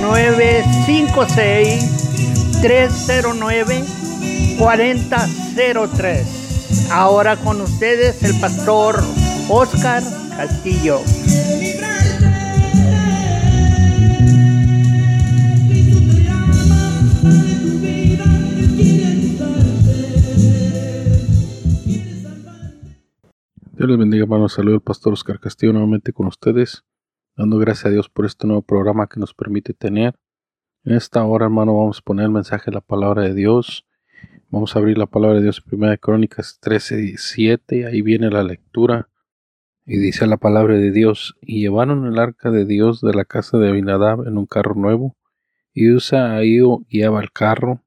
956-309-4003. Ahora con ustedes el pastor Oscar Castillo. Dios les bendiga, hermanos. Saludos el pastor Oscar Castillo nuevamente con ustedes, dando gracias a Dios por este nuevo programa que nos permite tener. En esta hora, hermano, vamos a poner el mensaje de la palabra de Dios. Vamos a abrir la palabra de Dios en 1 Crónicas 13, 7. Ahí viene la lectura. Y dice la palabra de Dios: Y llevaron el arca de Dios de la casa de Abinadab en un carro nuevo. Y Usa ahí guiaba el carro.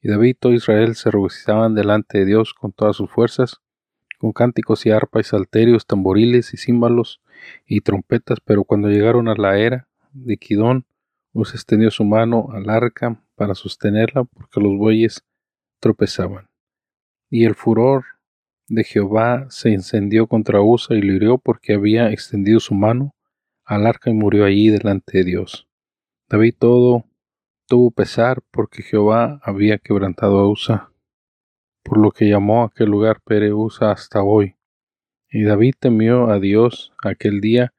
Y David y todo Israel se regocijaban delante de Dios con todas sus fuerzas con cánticos y arpa y salterios, tamboriles y címbalos y trompetas, pero cuando llegaron a la era de Quidón, Usa extendió su mano al arca para sostenerla porque los bueyes tropezaban. Y el furor de Jehová se encendió contra Usa y lo hirió porque había extendido su mano al arca y murió allí delante de Dios. David todo tuvo pesar porque Jehová había quebrantado a Usa por lo que llamó a aquel lugar Pereusa hasta hoy. Y David temió a Dios aquel día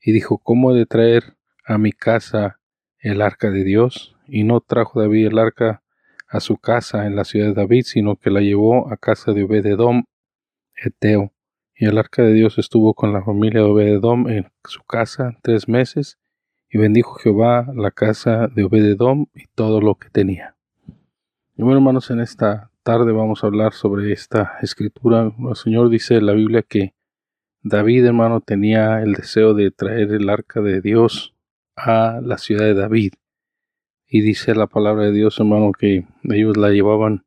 y dijo, ¿cómo he de traer a mi casa el arca de Dios? Y no trajo David el arca a su casa en la ciudad de David, sino que la llevó a casa de Obededom, Eteo. Y el arca de Dios estuvo con la familia de Obededom en su casa tres meses, y bendijo Jehová la casa de Obededom y todo lo que tenía. Y bueno, hermanos, en esta tarde vamos a hablar sobre esta escritura. El Señor dice en la Biblia que David, hermano, tenía el deseo de traer el arca de Dios a la ciudad de David. Y dice la palabra de Dios, hermano, que ellos la llevaban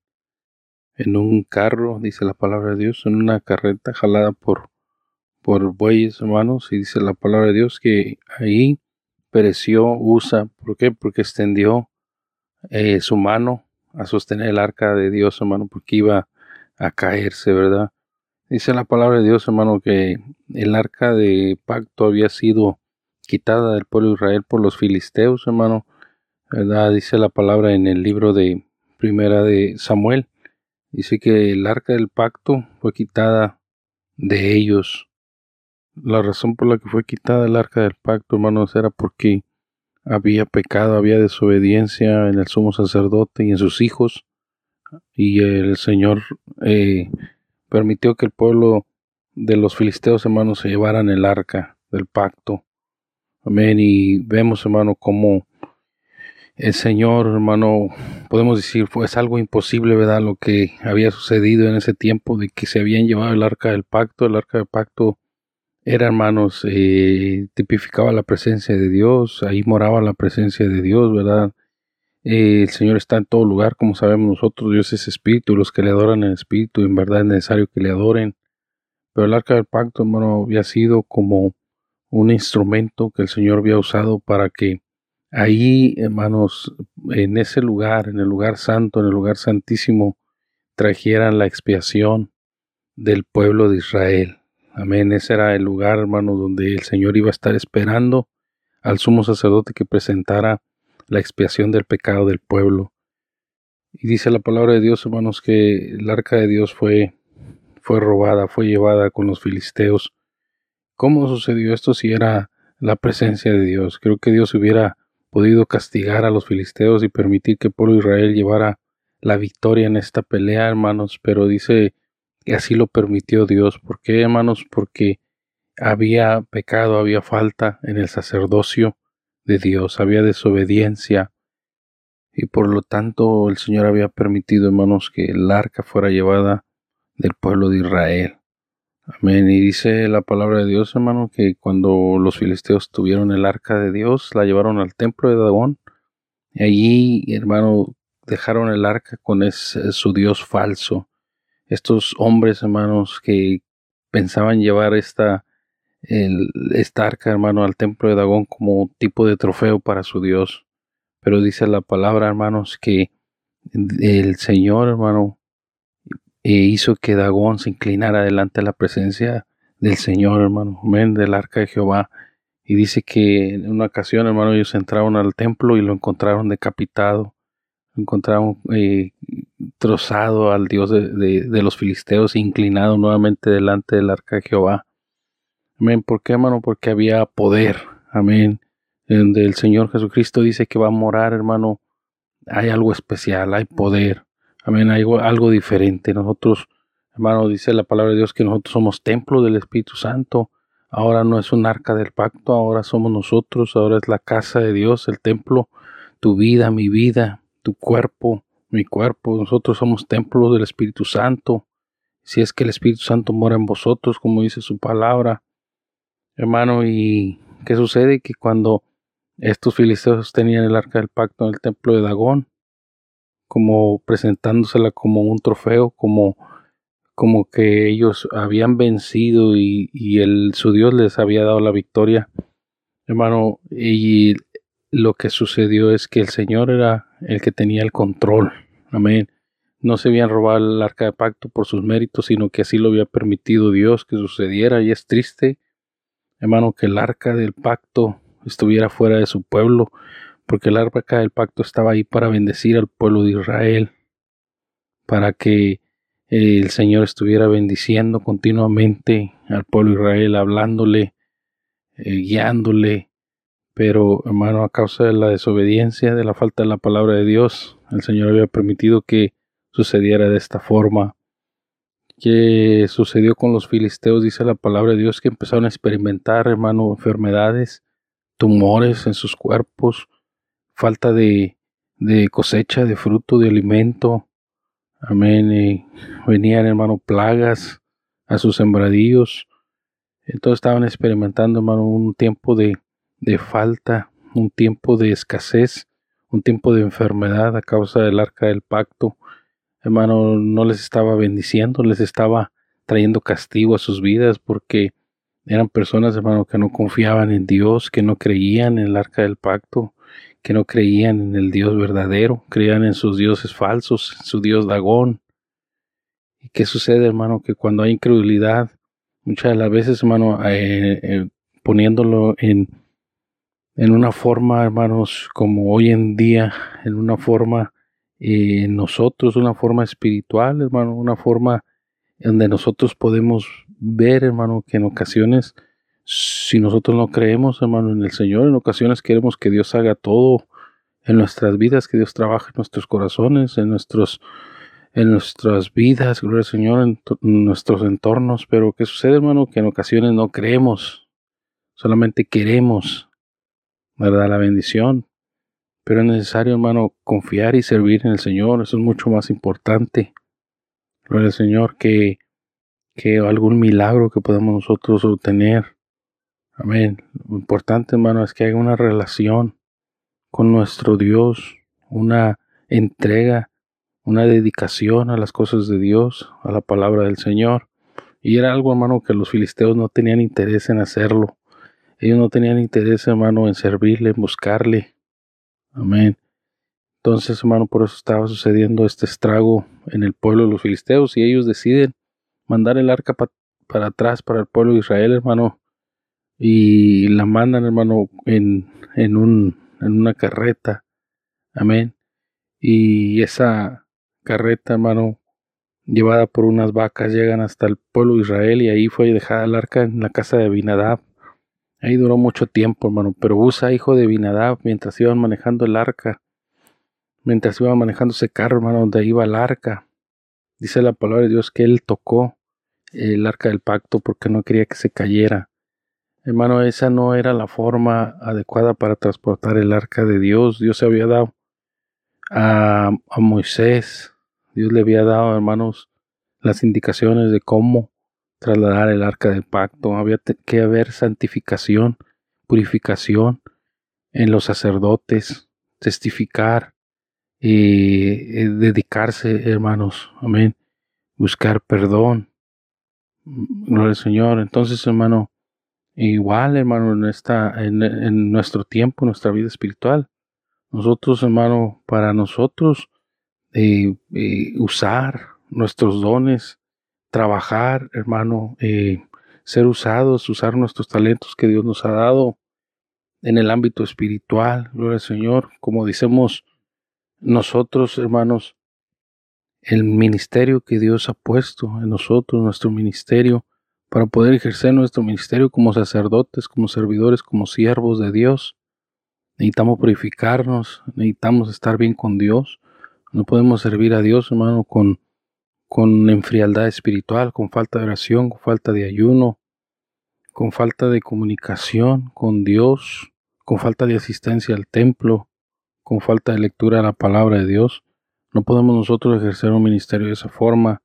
en un carro, dice la palabra de Dios, en una carreta jalada por, por bueyes, hermanos. Y dice la palabra de Dios que ahí pereció Usa. ¿Por qué? Porque extendió eh, su mano a sostener el arca de Dios, hermano, porque iba a caerse, ¿verdad? Dice la palabra de Dios, hermano, que el arca de pacto había sido quitada del pueblo de Israel por los filisteos, hermano. ¿Verdad? Dice la palabra en el libro de Primera de Samuel. Dice que el arca del pacto fue quitada de ellos. La razón por la que fue quitada el arca del pacto, hermanos, era porque había pecado, había desobediencia en el sumo sacerdote y en sus hijos, y el Señor eh, permitió que el pueblo de los filisteos, hermanos, se llevaran el arca del pacto. Amén. Y vemos, hermano, cómo el Señor, hermano, podemos decir, fue algo imposible, ¿verdad? Lo que había sucedido en ese tiempo de que se habían llevado el arca del pacto. El arca del pacto era, hermanos, eh, tipificaba la presencia de Dios, ahí moraba la presencia de Dios, ¿verdad? Eh, el Señor está en todo lugar, como sabemos nosotros, Dios es espíritu, los que le adoran en espíritu, en verdad es necesario que le adoren. Pero el arca del pacto, hermano, había sido como un instrumento que el Señor había usado para que ahí, hermanos, en ese lugar, en el lugar santo, en el lugar santísimo, trajeran la expiación del pueblo de Israel. Amén. Ese era el lugar, hermano, donde el Señor iba a estar esperando al sumo sacerdote que presentara la expiación del pecado del pueblo. Y dice la palabra de Dios, hermanos, que el arca de Dios fue, fue robada, fue llevada con los filisteos. ¿Cómo sucedió esto si era la presencia de Dios? Creo que Dios hubiera podido castigar a los filisteos y permitir que el pueblo de Israel llevara la victoria en esta pelea, hermanos, pero dice y así lo permitió Dios. ¿Por qué, hermanos? Porque había pecado, había falta en el sacerdocio de Dios, había desobediencia. Y por lo tanto el Señor había permitido, hermanos, que el arca fuera llevada del pueblo de Israel. Amén. Y dice la palabra de Dios, hermano, que cuando los filisteos tuvieron el arca de Dios, la llevaron al templo de Dagón Allí, hermano, dejaron el arca con ese, su Dios falso. Estos hombres, hermanos, que pensaban llevar esta, el, esta arca, hermano, al templo de Dagón como tipo de trofeo para su Dios. Pero dice la palabra, hermanos, que el Señor, hermano, e hizo que Dagón se inclinara delante de la presencia del Señor, hermano, del arca de Jehová. Y dice que en una ocasión, hermano, ellos entraron al templo y lo encontraron decapitado, lo encontraron eh, trozado al Dios de, los filisteos, inclinado nuevamente delante del arca de Jehová. Amén. ¿Por qué, hermano? Porque había poder. Amén. Donde el Señor Jesucristo dice que va a morar, hermano, hay algo especial, hay poder. Amén. Hay algo diferente. Nosotros, hermano, dice la palabra de Dios que nosotros somos templo del Espíritu Santo. Ahora no es un arca del pacto, ahora somos nosotros, ahora es la casa de Dios, el templo, tu vida, mi vida, tu cuerpo, mi cuerpo. Nosotros somos templo del Espíritu Santo. Si es que el Espíritu Santo mora en vosotros, como dice su palabra, hermano, y ¿qué sucede? Que cuando estos filisteos tenían el arca del pacto en el templo de Dagón, como presentándosela como un trofeo, como, como que ellos habían vencido y, y el, su Dios les había dado la victoria. Hermano, y lo que sucedió es que el Señor era el que tenía el control. Amén. No se habían robado el arca de pacto por sus méritos, sino que así lo había permitido Dios que sucediera. Y es triste, hermano, que el arca del pacto estuviera fuera de su pueblo porque el arca del pacto estaba ahí para bendecir al pueblo de Israel, para que el Señor estuviera bendiciendo continuamente al pueblo de Israel, hablándole, eh, guiándole, pero hermano, a causa de la desobediencia, de la falta de la palabra de Dios, el Señor había permitido que sucediera de esta forma. Que sucedió con los filisteos, dice la palabra de Dios, que empezaron a experimentar, hermano, enfermedades, tumores en sus cuerpos, falta de, cosecha, de fruto, de alimento. Amén. Venían, hermano, plagas a sus sembradíos. Entonces estaban experimentando, hermano, un tiempo de, de falta, un tiempo de escasez, un tiempo de enfermedad a causa del arca del pacto. Hermano, no les estaba bendiciendo, les estaba trayendo castigo a sus vidas porque eran personas, hermano, que no confiaban en Dios, que no creían en el arca del pacto, que no creían en el Dios verdadero, creían en sus dioses falsos, en su Dios Dagón. ¿Y qué sucede, hermano? Que cuando hay incredulidad, muchas de las veces, hermano, eh, eh, poniéndolo en, en una forma, hermanos, como hoy en día, en una forma eh, nosotros, una forma espiritual, hermano, una forma donde nosotros podemos ver, hermano, que en ocasiones si nosotros no creemos, hermano, en el Señor, en ocasiones queremos que Dios haga todo en nuestras vidas, que Dios trabaje en nuestros corazones, en nuestros en nuestras vidas, gloria al Señor, en, nuestros entornos, pero ¿qué sucede, hermano? Que en ocasiones no creemos, solamente queremos, ¿verdad? La bendición, pero es necesario, hermano, confiar y servir en el Señor, eso es mucho más importante, gloria al Señor, que, que algún milagro que podamos nosotros obtener. Amén. Lo importante, hermano, es que haya una relación con nuestro Dios, una entrega, una dedicación a las cosas de Dios, a la palabra del Señor. Y era algo, hermano, que los filisteos no tenían interés en hacerlo. Ellos no tenían interés, hermano, en servirle, en buscarle. Amén. Entonces, hermano, por eso estaba sucediendo este estrago en el pueblo de los filisteos y ellos deciden mandar el arca para atrás para el pueblo de Israel, hermano y la mandan, hermano, en, en, un, en una carreta. Amén. Y esa carreta, hermano, llevada por unas vacas, llegan hasta el pueblo de Israel y ahí fue dejada el arca en la casa de Abinadab. Ahí duró mucho tiempo, hermano, pero Usa, hijo de Abinadab, mientras iban manejando el arca, mientras iban manejando ese carro, hermano, donde iba el arca, dice la palabra de Dios que él tocó el arca del pacto porque no quería que se cayera. Hermano, esa no era la forma adecuada para transportar el arca de Dios. Dios se había dado a, Moisés. Dios le había dado, hermanos, las indicaciones de cómo trasladar el arca del pacto. Había que haber santificación, purificación en los sacerdotes testificar, y eh, dedicarse, hermanos, amén, buscar perdón. Gloria al Señor. Entonces, hermano, igual, hermano, en, esta, en, nuestro tiempo, nuestra vida espiritual, nosotros, hermano, para nosotros, eh, eh, usar nuestros dones, trabajar, hermano, ser usados, usar nuestros talentos que Dios nos ha dado en el ámbito espiritual, gloria al Señor, como decimos nosotros, hermanos, el ministerio que Dios ha puesto en nosotros, nuestro ministerio, para poder ejercer nuestro ministerio como sacerdotes, como servidores, como siervos de Dios. Necesitamos purificarnos, necesitamos estar bien con Dios. No podemos servir a Dios, hermano, con, con enfrialdad espiritual, con falta de oración, con falta de ayuno, con falta de comunicación con Dios, con falta de asistencia al templo, con falta de lectura de la palabra de Dios. No podemos nosotros ejercer un ministerio de esa forma.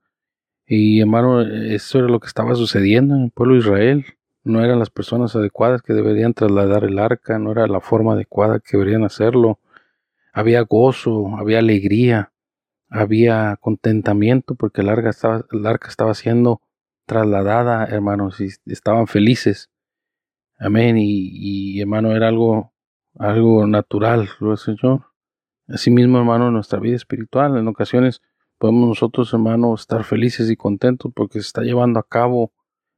Y hermano, eso era lo que estaba sucediendo en el pueblo de Israel. No eran las personas adecuadas que deberían trasladar el arca, no era la forma adecuada que deberían hacerlo. Había gozo, había alegría, había contentamiento porque el arca estaba, estaba siendo trasladada, hermanos, y estaban felices. Amén. Y, y hermano, era algo algo natural, lo Señor. Asimismo, hermano, en nuestra vida espiritual, en ocasiones podemos nosotros, hermano, estar felices y contentos porque se está llevando a cabo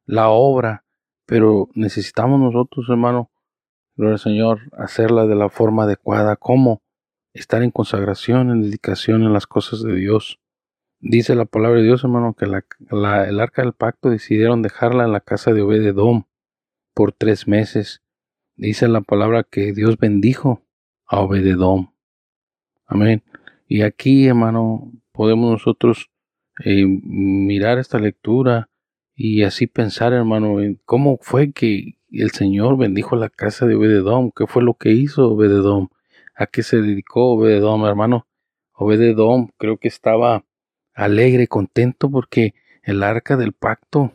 la obra, pero necesitamos nosotros, hermano, gloria al Señor, hacerla de la forma adecuada. ¿Cómo? Estar en consagración, en dedicación en las cosas de Dios. Dice la palabra de Dios, hermano, que el arca del pacto decidieron dejarla en la casa de Obededom por tres meses dice la palabra que Dios bendijo a Obededom. Amén. Y aquí, hermano, podemos nosotros eh, mirar esta lectura y así pensar, hermano, en cómo fue que el Señor bendijo la casa de Obededom, qué fue lo que hizo Obededom, a qué se dedicó Obededom, hermano. Obededom creo que estaba alegre, contento porque el arca del pacto,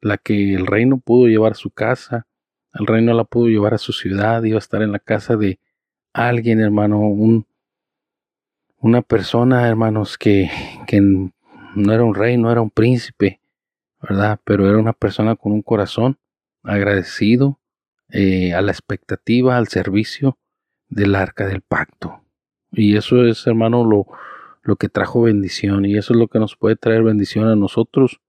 la que el reino pudo llevar a su casa, el rey no la pudo llevar a su ciudad, iba a estar en la casa de alguien, hermano, un, una persona, hermanos, que, que no era un rey, no era un príncipe, ¿verdad? Pero era una persona con un corazón agradecido eh, a la expectativa, al servicio del arca del pacto. Y eso es, hermano, lo, lo que trajo bendición. Y eso es lo que nos puede traer bendición a nosotros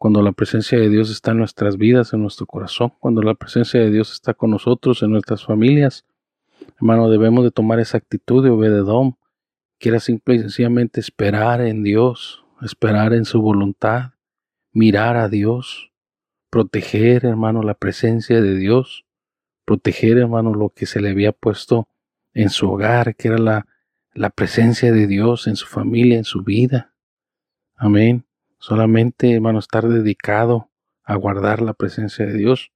cuando la presencia de Dios está en nuestras vidas, en nuestro corazón, cuando la presencia de Dios está con nosotros, en nuestras familias. Hermano, debemos de tomar esa actitud de obededón, que era simple y sencillamente esperar en Dios, esperar en su voluntad, mirar a Dios, proteger, hermano, la presencia de Dios, proteger, hermano, lo que se le había puesto en su hogar, que era la, la presencia de Dios en su familia, en su vida. Amén. Solamente, hermano, estar dedicado a guardar la presencia de Dios.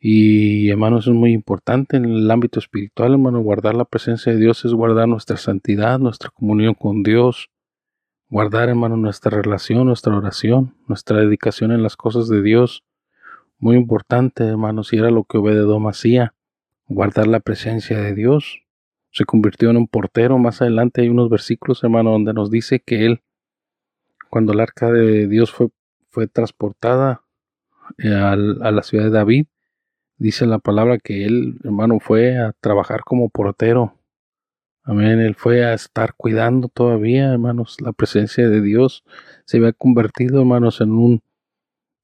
Y, hermano, eso es muy importante en el ámbito espiritual, hermano. Guardar la presencia de Dios es guardar nuestra santidad, nuestra comunión con Dios. Guardar, hermano, nuestra relación, nuestra oración, nuestra dedicación en las cosas de Dios. Muy importante, hermano, si era lo que Obededom hacía. Guardar la presencia de Dios. Se convirtió en un portero. Más adelante hay unos versículos, hermano, donde nos dice que él cuando el arca de Dios fue, fue transportada eh, a la ciudad de David, dice la palabra que él, hermano, fue a trabajar como portero. Amén. Él fue a estar cuidando todavía, hermanos, la presencia de Dios. Se había convertido, hermanos, en un,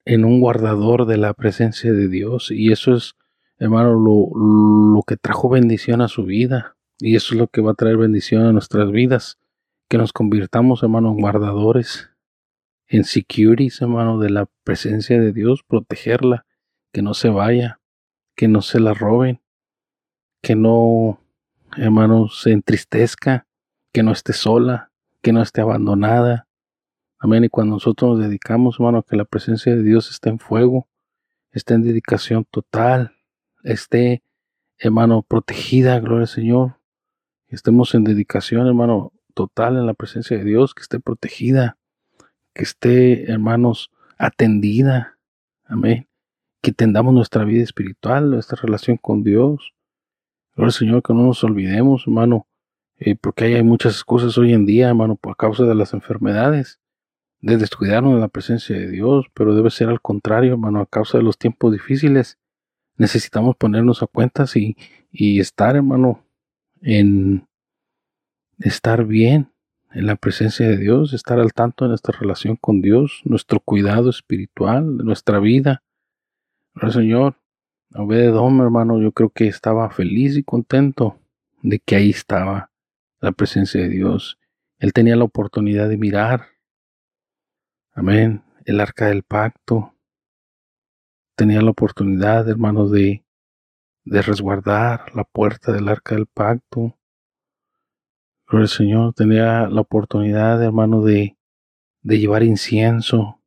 en un guardador de la presencia de Dios. Y eso es, hermano, lo, lo que trajo bendición a su vida. Y eso es lo que va a traer bendición a nuestras vidas. Que nos convirtamos, hermanos, en guardadores en securities, hermano, de la presencia de Dios, protegerla, que no se vaya, que no se la roben, que no, hermano, se entristezca, que no esté sola, que no esté abandonada. Amén. Y cuando nosotros nos dedicamos, hermano, que la presencia de Dios esté en fuego, esté en dedicación total, esté, hermano, protegida, gloria al Señor. Estemos en dedicación, hermano, total en la presencia de Dios, que esté protegida que esté, hermanos, atendida. Amén. Que tendamos nuestra vida espiritual, nuestra relación con Dios. Gloria Señor, que no nos olvidemos, hermano, eh, porque hay muchas cosas hoy en día, hermano, por causa de las enfermedades, de descuidarnos de la presencia de Dios, pero debe ser al contrario, hermano, a causa de los tiempos difíciles. Necesitamos ponernos a cuentas y, y estar, hermano, en estar bien en la presencia de Dios, estar al tanto de nuestra relación con Dios, nuestro cuidado espiritual, nuestra vida. El Señor, Obededom, hermano, yo creo que estaba feliz y contento de que ahí estaba la presencia de Dios. Él tenía la oportunidad de mirar. Amén. El arca del pacto. Tenía la oportunidad, hermano, de, de resguardar la puerta del arca del pacto. Pero el Señor tenía la oportunidad, hermano, de, de llevar incienso,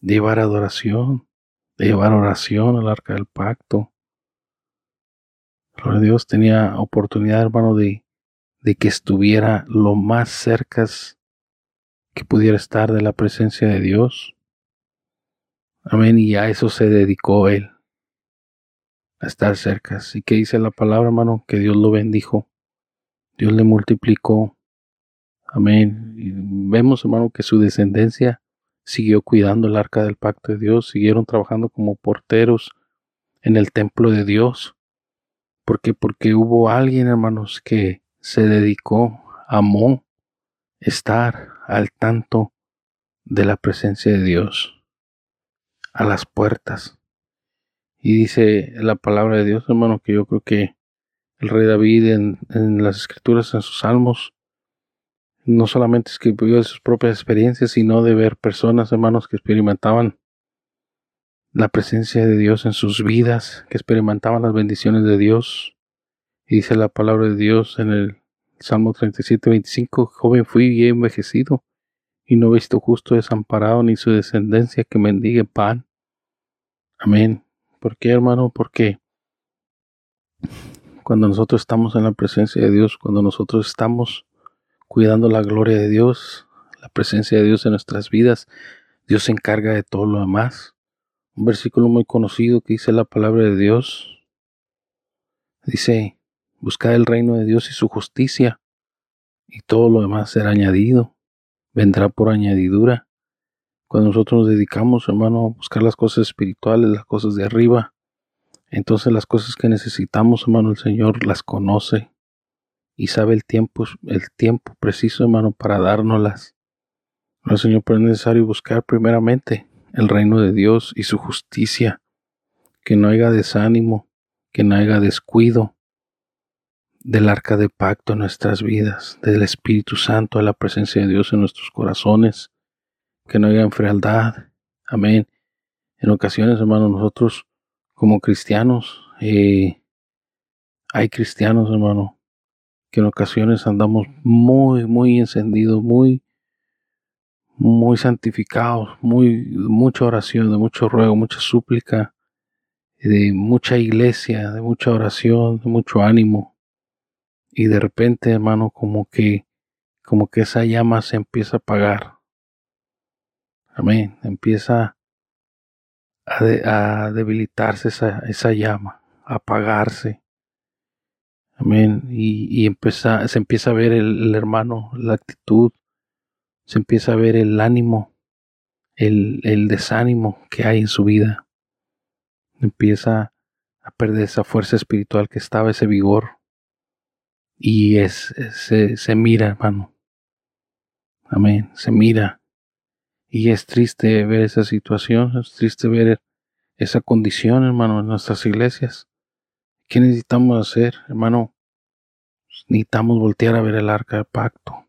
de llevar adoración, de llevar oración al arca del pacto. Gloria Dios tenía oportunidad, hermano, de, de que estuviera lo más cerca que pudiera estar de la presencia de Dios. Amén. Y a eso se dedicó él, a estar cerca. Así que dice la palabra, hermano, que Dios lo bendijo. Dios le multiplicó. Amén. Y vemos, hermano, que su descendencia siguió cuidando el arca del pacto de Dios, siguieron trabajando como porteros en el templo de Dios. ¿Por qué? Porque hubo alguien, hermanos, que se dedicó, amó estar al tanto de la presencia de Dios, a las puertas. Y dice la palabra de Dios, hermano, que yo creo que el rey David en, en las escrituras, en sus salmos, no solamente escribió de sus propias experiencias, sino de ver personas, hermanos, que experimentaban la presencia de Dios en sus vidas, que experimentaban las bendiciones de Dios, y dice la palabra de Dios en el Salmo 37, 25, joven fui y he envejecido, y no he visto justo desamparado ni su descendencia que mendigue pan. Amén. ¿Por qué, hermano? Porque cuando nosotros estamos en la presencia de Dios, cuando nosotros estamos cuidando la gloria de Dios, la presencia de Dios en nuestras vidas, Dios se encarga de todo lo demás. Un versículo muy conocido que dice la palabra de Dios. Dice, Buscad el reino de Dios y su justicia, y todo lo demás será añadido, vendrá por añadidura. Cuando nosotros nos dedicamos, hermano, a buscar las cosas espirituales, las cosas de arriba, entonces las cosas que necesitamos, hermano, el Señor las conoce y sabe el tiempo, el tiempo preciso, hermano, para dárnoslas. El Señor, pero es necesario buscar primeramente el reino de Dios y su justicia, que no haya desánimo, que no haya descuido, del arca de pacto en nuestras vidas, del Espíritu Santo, de la presencia de Dios en nuestros corazones, que no haya enfrialdad. Amén. En ocasiones, hermanos, nosotros como cristianos, eh, hay cristianos, hermano, que en ocasiones andamos muy, muy encendidos, muy, muy santificados, muy, mucha oración, de mucho ruego, mucha súplica, de mucha iglesia, de mucha oración, de mucho ánimo y de repente, hermano, como que, como que esa llama se empieza a apagar. Amén. Empieza a, debilitarse esa, esa, llama, a apagarse. Amén. Y, y empieza, se empieza a ver el, hermano, la actitud, se empieza a ver el ánimo, el, el desánimo que hay en su vida. Empieza a perder esa fuerza espiritual que estaba, ese vigor y es, se, se mira, hermano. Amén, se mira. Y es triste ver esa situación, es triste ver esa condición, hermano, en nuestras iglesias. ¿Qué necesitamos hacer, hermano? Necesitamos voltear a ver el arca del pacto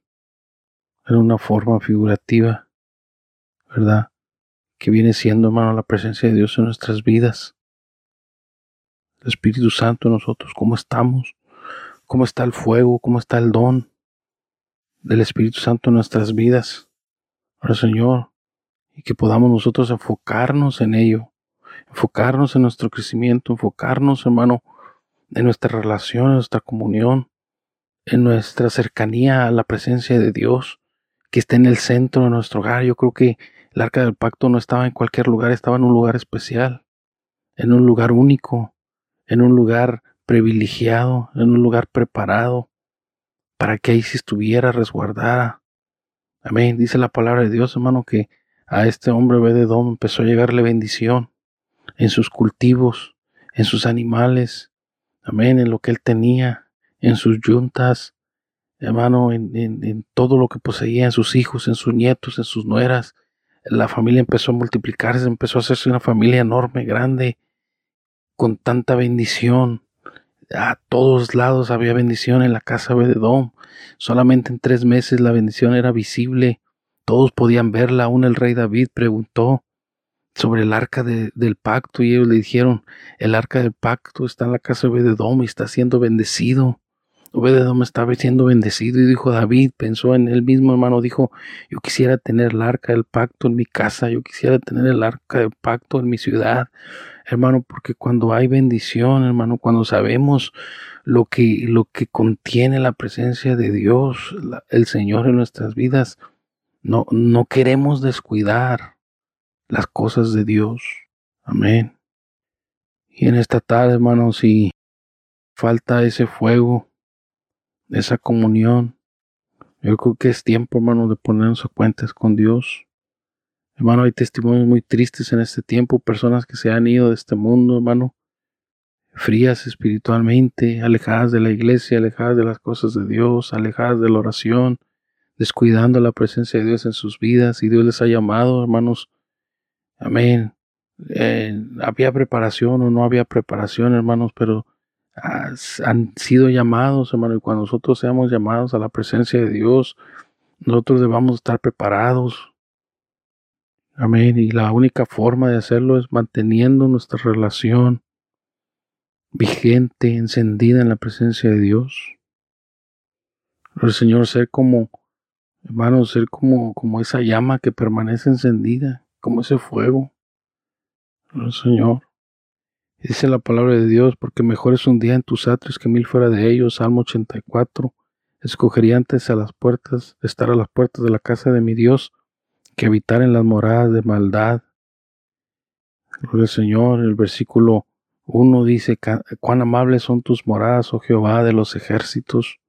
en una forma figurativa, ¿verdad? Que viene siendo, hermano, la presencia de Dios en nuestras vidas. El Espíritu Santo en nosotros, ¿cómo estamos? Cómo está el fuego, cómo está el don del Espíritu Santo en nuestras vidas. Ahora, Señor, y que podamos nosotros enfocarnos en ello, enfocarnos en nuestro crecimiento, enfocarnos, hermano, en nuestra relación, en nuestra comunión, en nuestra cercanía a la presencia de Dios, que esté en el centro de nuestro hogar. Yo creo que el arca del pacto no estaba en cualquier lugar, estaba en un lugar especial, en un lugar único, en un lugar privilegiado, en un lugar preparado para que ahí se estuviera resguardada. Amén. Dice la palabra de Dios, hermano, que a este hombre Obededom empezó a llegarle bendición en sus cultivos, en sus animales, amén, en lo que él tenía, en sus yuntas, hermano, en, en, todo lo que poseía, en sus hijos, en sus nietos, en sus nueras. La familia empezó a multiplicarse, empezó a hacerse una familia enorme, grande, con tanta bendición. A todos lados había bendición en la casa de Edom. Solamente en tres meses la bendición era visible. Todos podían verla. Aún el rey David preguntó sobre el arca del pacto y ellos le dijeron, el arca del pacto está en la casa de Obededom y está siendo bendecido. Obededom estaba siendo bendecido y dijo David, pensó en él mismo hermano, dijo, yo quisiera tener el arca del pacto en mi casa, yo quisiera tener el arca del pacto en mi ciudad, hermano, porque cuando hay bendición, hermano, cuando sabemos lo que, lo que contiene la presencia de Dios, el Señor en nuestras vidas, no, no queremos descuidar las cosas de Dios. Amén. Y en esta tarde, hermanos, si falta ese fuego, esa comunión, yo creo que es tiempo, hermano, de ponernos a cuentas con Dios. Hermano, hay testimonios muy tristes en este tiempo, personas que se han ido de este mundo, hermano, frías espiritualmente, alejadas de la iglesia, alejadas de las cosas de Dios, alejadas de la oración, descuidando la presencia de Dios en sus vidas. Y Dios les ha llamado, hermanos, Amén. Eh, había preparación o no había preparación, hermanos, pero han sido llamados, hermano, y cuando nosotros seamos llamados a la presencia de Dios, nosotros debamos estar preparados. Amén. Y la única forma de hacerlo es manteniendo nuestra relación vigente, encendida en la presencia de Dios. El Señor, ser como, hermanos, ser como, como esa llama que permanece encendida como ese fuego. El Señor. Dice la palabra de Dios, porque mejor es un día en tus atrios que mil fuera de ellos. Salmo 84. Escogería antes a las puertas, estar a las puertas de la casa de mi Dios, que habitar en las moradas de maldad. Gloria al Señor. El versículo 1 dice, cuán amables son tus moradas, oh Jehová de los ejércitos.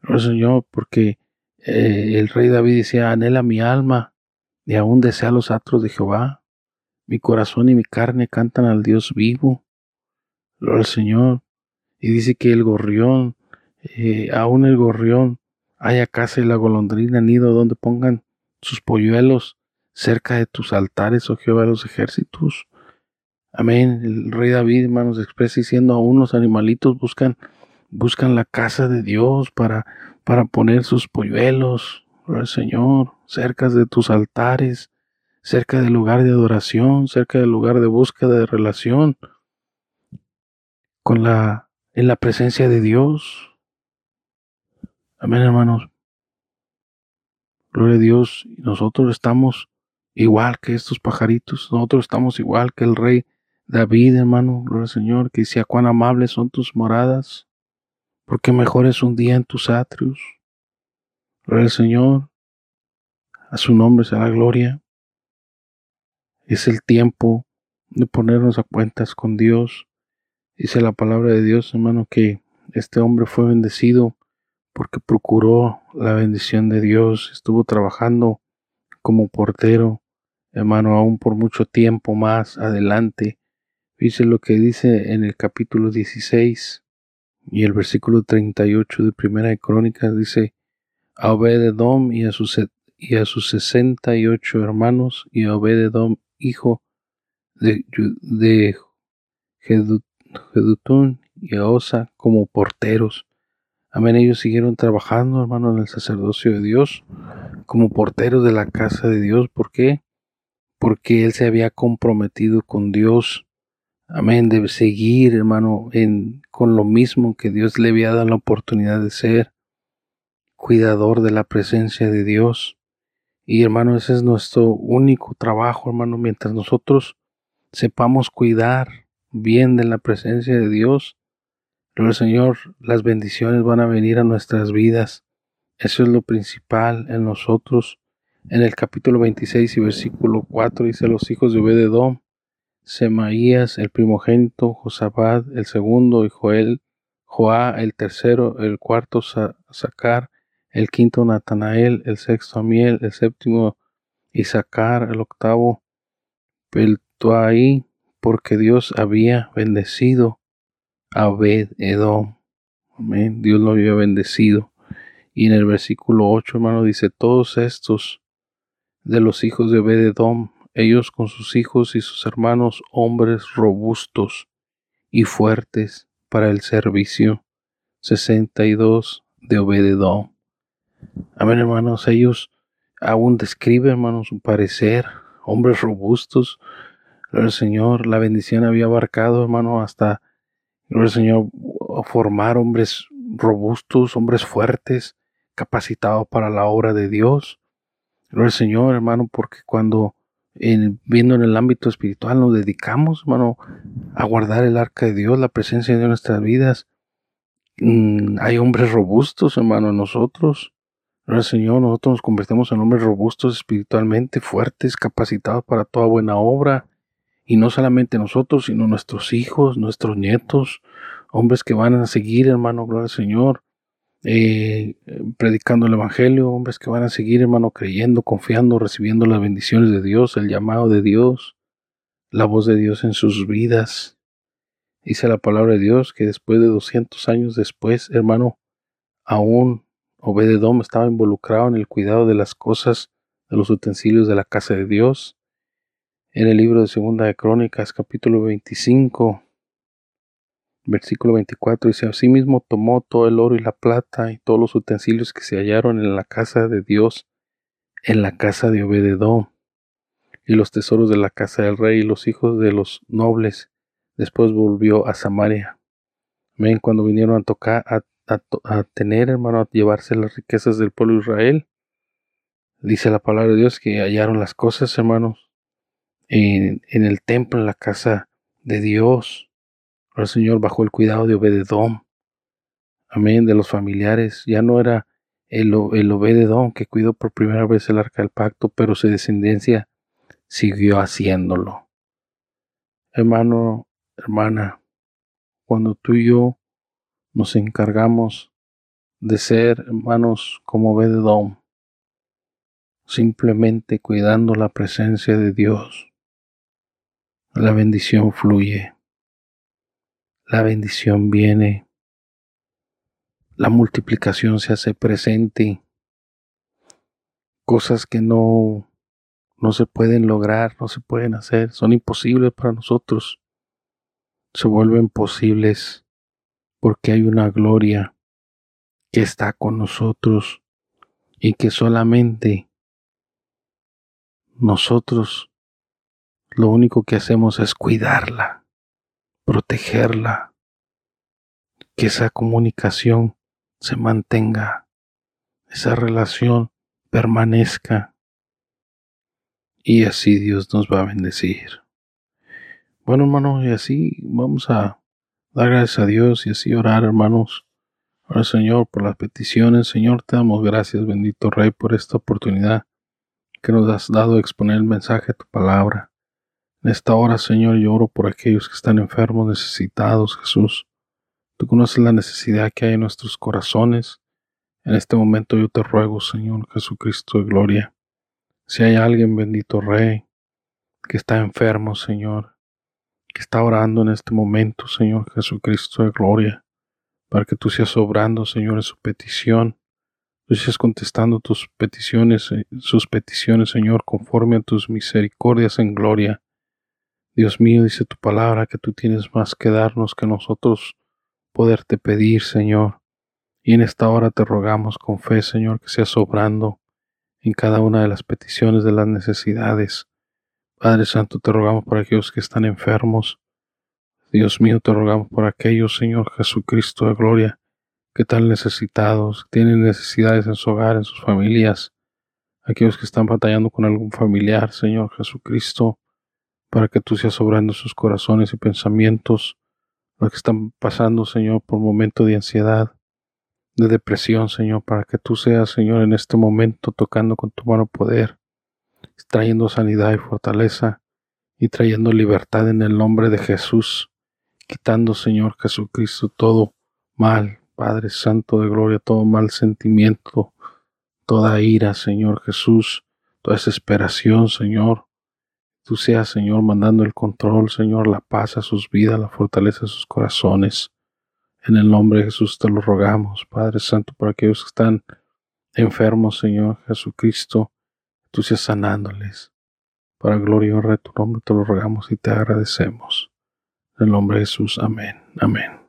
Gloria Señor, porque eh, el rey David decía, anhela mi alma y aún desea los atros de Jehová. Mi corazón y mi carne cantan al Dios vivo. Gloria al Señor. Y dice que el gorrión, eh, aún el gorrión, haya casa y la golondrina nido donde pongan sus polluelos cerca de tus altares, oh Jehová de los ejércitos. Amén. El rey David, hermanos, expresa diciendo aún los animalitos buscan, buscan la casa de Dios para, para poner sus polluelos, al Señor, cerca de tus altares, cerca del lugar de adoración, cerca del lugar de búsqueda de relación con la en la presencia de Dios. Amén, hermanos. Gloria a Dios, nosotros estamos igual que estos pajaritos, nosotros estamos igual que el rey David, hermano, gloria al Señor, que decía cuán amables son tus moradas, porque mejor es un día en tus atrios. Gloria al Señor. A su nombre será gloria. Es el tiempo de ponernos a cuentas con Dios. Dice la palabra de Dios, hermano, que este hombre fue bendecido porque procuró la bendición de Dios. Estuvo trabajando como portero, hermano, aún por mucho tiempo más adelante. Dice lo que dice en el capítulo 16 y el versículo 38 de Primera de Crónicas dice, a Obededom y a sus, y a sus sesenta y ocho hermanos, y a Obededom, hijo de, de Jedutún y a Osa, como porteros. Amén, ellos siguieron trabajando, hermano, en el sacerdocio de Dios, como porteros de la casa de Dios. ¿Por qué? Porque él se había comprometido con Dios. Amén, de seguir, hermano, en, con lo mismo que Dios le había dado la oportunidad de ser cuidador de la presencia de Dios. Y hermano, ese es nuestro único trabajo, hermano, mientras nosotros sepamos cuidar bien de la presencia de Dios, el Señor, las bendiciones van a venir a nuestras vidas. Eso es lo principal en nosotros. En el capítulo 26 y versículo 4 dice los hijos de Obededom, Semaías el primogénito, Josabad el segundo y Joel, Joá, el tercero, el cuarto Sacar, el quinto Natanael, el sexto Amiel, el séptimo Isaacar, el octavo Peltuaí, porque Dios había bendecido a Obed Edom. Amén. Dios lo había bendecido. Y en el versículo 8, hermano, dice, todos estos de los hijos de Obed Edom, ellos con sus hijos y sus hermanos, hombres robustos y fuertes, para el servicio. 62 de Obededón. Amén, hermanos. Ellos aún describen, hermanos, su parecer. Hombres robustos. Gloria al Señor. La bendición había abarcado, hermano, hasta, gloria al Señor, formar hombres robustos, hombres fuertes, capacitados para la obra de Dios. Gloria al Señor, hermano, porque cuando viendo en el ámbito espiritual, nos dedicamos, hermano, a guardar el arca de Dios, la presencia de en nuestras vidas. Mm, hay hombres robustos, hermano, nosotros. El Señor, nosotros nos convertimos en hombres robustos espiritualmente, fuertes, capacitados para toda buena obra. Y no solamente nosotros, sino nuestros hijos, nuestros nietos, hombres que van a seguir, hermano, gloria al Señor, eh, predicando el Evangelio, hombres que van a seguir, hermano, creyendo, confiando, recibiendo las bendiciones de Dios, el llamado de Dios, la voz de Dios en sus vidas. Dice la palabra de Dios que después de 200 años después, hermano, aún Obededom estaba involucrado en el cuidado de las cosas, de los utensilios de la casa de Dios. En el libro de Segunda de Crónicas, capítulo 25, Versículo 24 dice, Asimismo tomó todo el oro y la plata y todos los utensilios que se hallaron en la casa de Dios, en la casa de Obededón, y los tesoros de la casa del rey y los hijos de los nobles. Después volvió a Samaria. Amén. Cuando vinieron a tocar, a, tener, hermano, a llevarse las riquezas del pueblo de Israel, dice la palabra de Dios que hallaron las cosas, hermanos, en, en el templo, en la casa de Dios el Señor bajo el cuidado de Obededón. Amén, de los familiares. Ya no era el, el Obededón que cuidó por primera vez el arca del pacto, pero su descendencia siguió haciéndolo. Hermano, hermana, cuando tú y yo nos encargamos de ser hermanos como Obededón, simplemente cuidando la presencia de Dios, la bendición fluye la bendición viene, la multiplicación se hace presente, cosas que no, no se pueden lograr, no se pueden hacer, son imposibles para nosotros, se vuelven posibles porque hay una gloria que está con nosotros y que solamente nosotros lo único que hacemos es cuidarla protegerla, que esa comunicación se mantenga, esa relación permanezca y así Dios nos va a bendecir. Bueno, hermanos, y así vamos a dar gracias a Dios y así orar, hermanos. Ahora, Señor, por las peticiones. Señor, te damos gracias, bendito Rey, por esta oportunidad que nos has dado de exponer el mensaje de tu palabra. En esta hora, Señor, yo oro por aquellos que están enfermos, necesitados, Jesús. Tú conoces la necesidad que hay en nuestros corazones. En este momento yo te ruego, Señor Jesucristo de gloria, si hay alguien, bendito Rey, que está enfermo, Señor, que está orando en este momento, Señor Jesucristo de gloria, para que tú seas obrando, Señor, en su petición, tú seas contestando tus peticiones, eh, sus peticiones, Señor, conforme a tus misericordias en gloria. Dios mío, dice tu palabra que tú tienes más que darnos que nosotros poderte pedir, Señor. Y en esta hora te rogamos con fe, Señor, que seas obrando en cada una de las peticiones de las necesidades. Padre Santo, te rogamos por aquellos que están enfermos. Dios mío, te rogamos por aquellos, Señor Jesucristo de gloria, que están necesitados, tienen necesidades en su hogar, en sus familias. Aquellos que están batallando con algún familiar, Señor Jesucristo para que tú seas obrando sus corazones y pensamientos, los que están pasando, Señor, por momento de ansiedad, de depresión, Señor, para que tú seas, Señor, en este momento tocando con tu mano poder, trayendo sanidad y fortaleza y trayendo libertad en el nombre de Jesús, quitando, Señor Jesucristo, todo mal, Padre Santo de Gloria, todo mal sentimiento, toda ira, Señor Jesús, toda desesperación, Señor. Tú seas, Señor, mandando el control, Señor, la paz a sus vidas, la fortaleza a sus corazones. En el nombre de Jesús te lo rogamos, Padre Santo, para aquellos que están enfermos, Señor Jesucristo, tú seas sanándoles. Para gloria y honra de tu nombre te lo rogamos y te agradecemos. En el nombre de Jesús, amén. Amén.